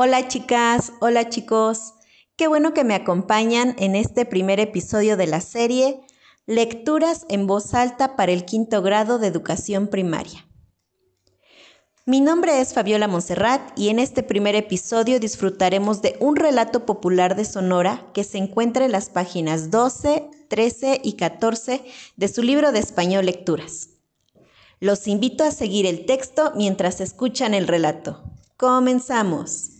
Hola chicas, hola chicos. Qué bueno que me acompañan en este primer episodio de la serie Lecturas en voz alta para el quinto grado de educación primaria. Mi nombre es Fabiola Monserrat y en este primer episodio disfrutaremos de un relato popular de Sonora que se encuentra en las páginas 12, 13 y 14 de su libro de español Lecturas. Los invito a seguir el texto mientras escuchan el relato. Comenzamos.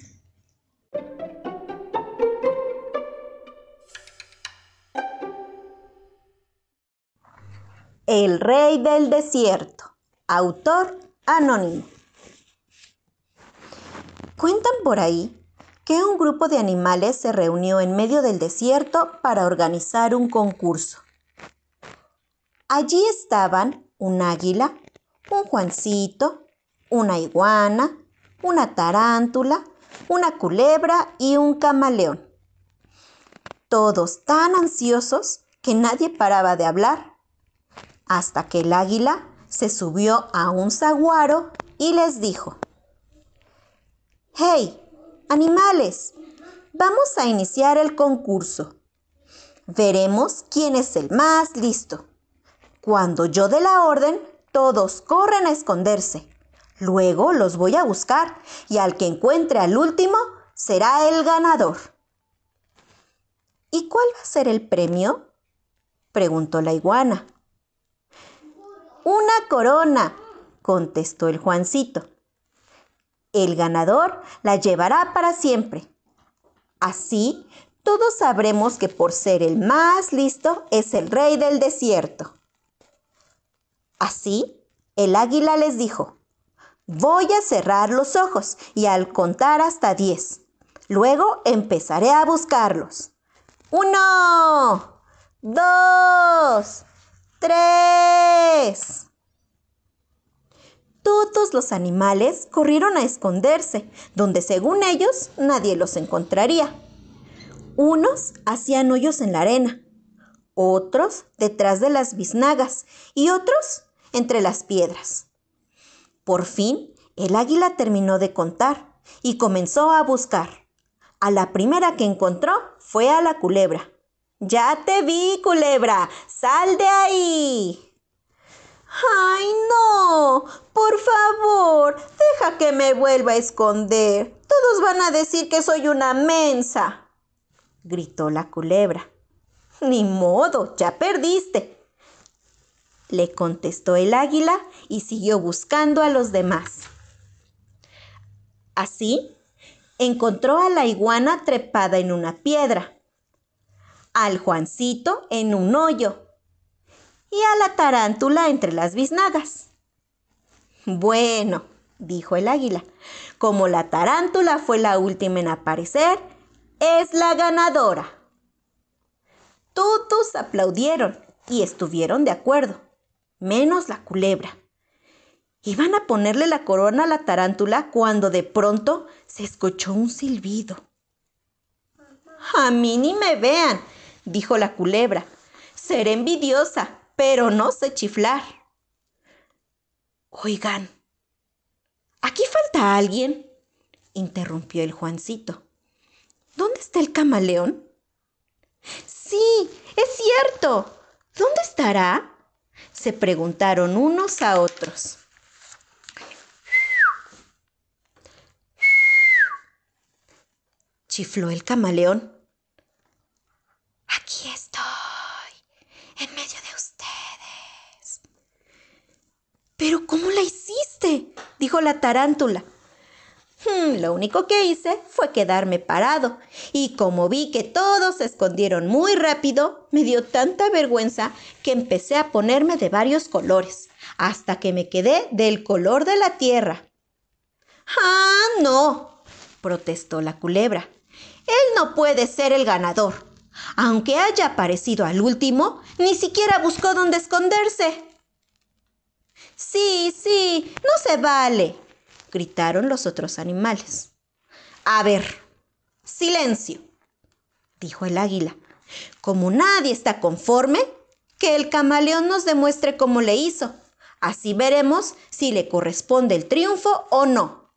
El rey del desierto. Autor anónimo. Cuentan por ahí que un grupo de animales se reunió en medio del desierto para organizar un concurso. Allí estaban un águila, un Juancito, una iguana, una tarántula, una culebra y un camaleón. Todos tan ansiosos que nadie paraba de hablar hasta que el águila se subió a un saguaro y les dijo, ¡Hey, animales! Vamos a iniciar el concurso. Veremos quién es el más listo. Cuando yo dé la orden, todos corren a esconderse. Luego los voy a buscar y al que encuentre al último será el ganador. ¿Y cuál va a ser el premio? preguntó la iguana. Una corona, contestó el Juancito. El ganador la llevará para siempre. Así, todos sabremos que por ser el más listo es el rey del desierto. Así, el águila les dijo, voy a cerrar los ojos y al contar hasta diez. Luego empezaré a buscarlos. Uno, dos, tres. Todos los animales corrieron a esconderse, donde según ellos nadie los encontraría. Unos hacían hoyos en la arena, otros detrás de las biznagas y otros entre las piedras. Por fin, el águila terminó de contar y comenzó a buscar. A la primera que encontró fue a la culebra. Ya te vi, culebra. Sal de ahí. ¡Ay, no! Por favor, deja que me vuelva a esconder. Todos van a decir que soy una mensa. gritó la culebra. Ni modo, ya perdiste. Le contestó el águila y siguió buscando a los demás. Así, encontró a la iguana trepada en una piedra al Juancito en un hoyo y a la tarántula entre las biznagas. Bueno, dijo el águila, como la tarántula fue la última en aparecer, es la ganadora. Todos aplaudieron y estuvieron de acuerdo, menos la culebra. Iban a ponerle la corona a la tarántula cuando de pronto se escuchó un silbido. A mí ni me vean, dijo la culebra. Seré envidiosa, pero no sé chiflar. Oigan, ¿aquí falta alguien? interrumpió el Juancito. ¿Dónde está el camaleón? Sí, es cierto. ¿Dónde estará? se preguntaron unos a otros. Chifló el camaleón. Aquí estoy, en medio de ustedes. Pero ¿cómo la hiciste? dijo la tarántula. Hmm, lo único que hice fue quedarme parado, y como vi que todos se escondieron muy rápido, me dio tanta vergüenza que empecé a ponerme de varios colores, hasta que me quedé del color de la tierra. Ah, no, protestó la culebra. Él no puede ser el ganador. Aunque haya aparecido al último, ni siquiera buscó dónde esconderse. Sí, sí, no se vale, gritaron los otros animales. A ver, silencio, dijo el águila. Como nadie está conforme, que el camaleón nos demuestre cómo le hizo. Así veremos si le corresponde el triunfo o no.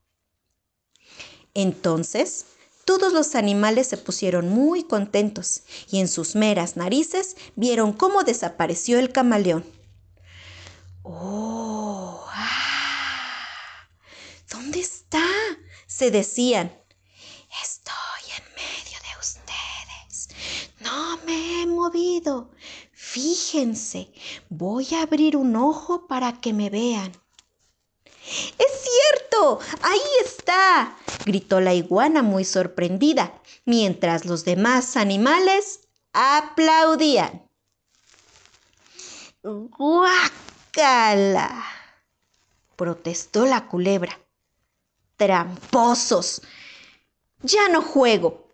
Entonces, todos los animales se pusieron muy contentos y en sus meras narices vieron cómo desapareció el camaleón. ¡Oh! Ah, ¿Dónde está? se decían. Estoy en medio de ustedes. No me he movido. Fíjense, voy a abrir un ojo para que me vean. ¡Es cierto! ¡Ahí está! gritó la iguana muy sorprendida, mientras los demás animales aplaudían. ¡Guácala! protestó la culebra. ¡Tramposos! Ya no juego.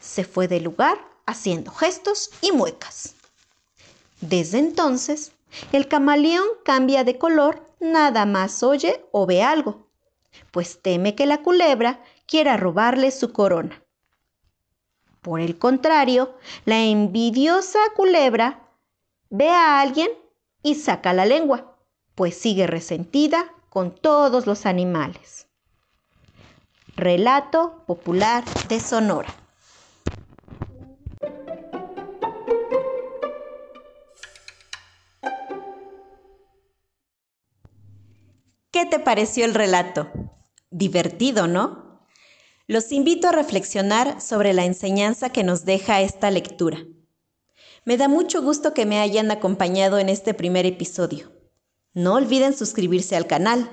Se fue del lugar haciendo gestos y muecas. Desde entonces, el camaleón cambia de color nada más oye o ve algo, pues teme que la culebra quiera robarle su corona. Por el contrario, la envidiosa culebra ve a alguien y saca la lengua, pues sigue resentida con todos los animales. Relato popular de Sonora. ¿Qué te pareció el relato? Divertido, ¿no? Los invito a reflexionar sobre la enseñanza que nos deja esta lectura. Me da mucho gusto que me hayan acompañado en este primer episodio. No olviden suscribirse al canal.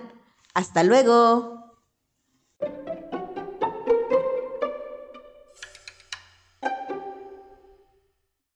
Hasta luego.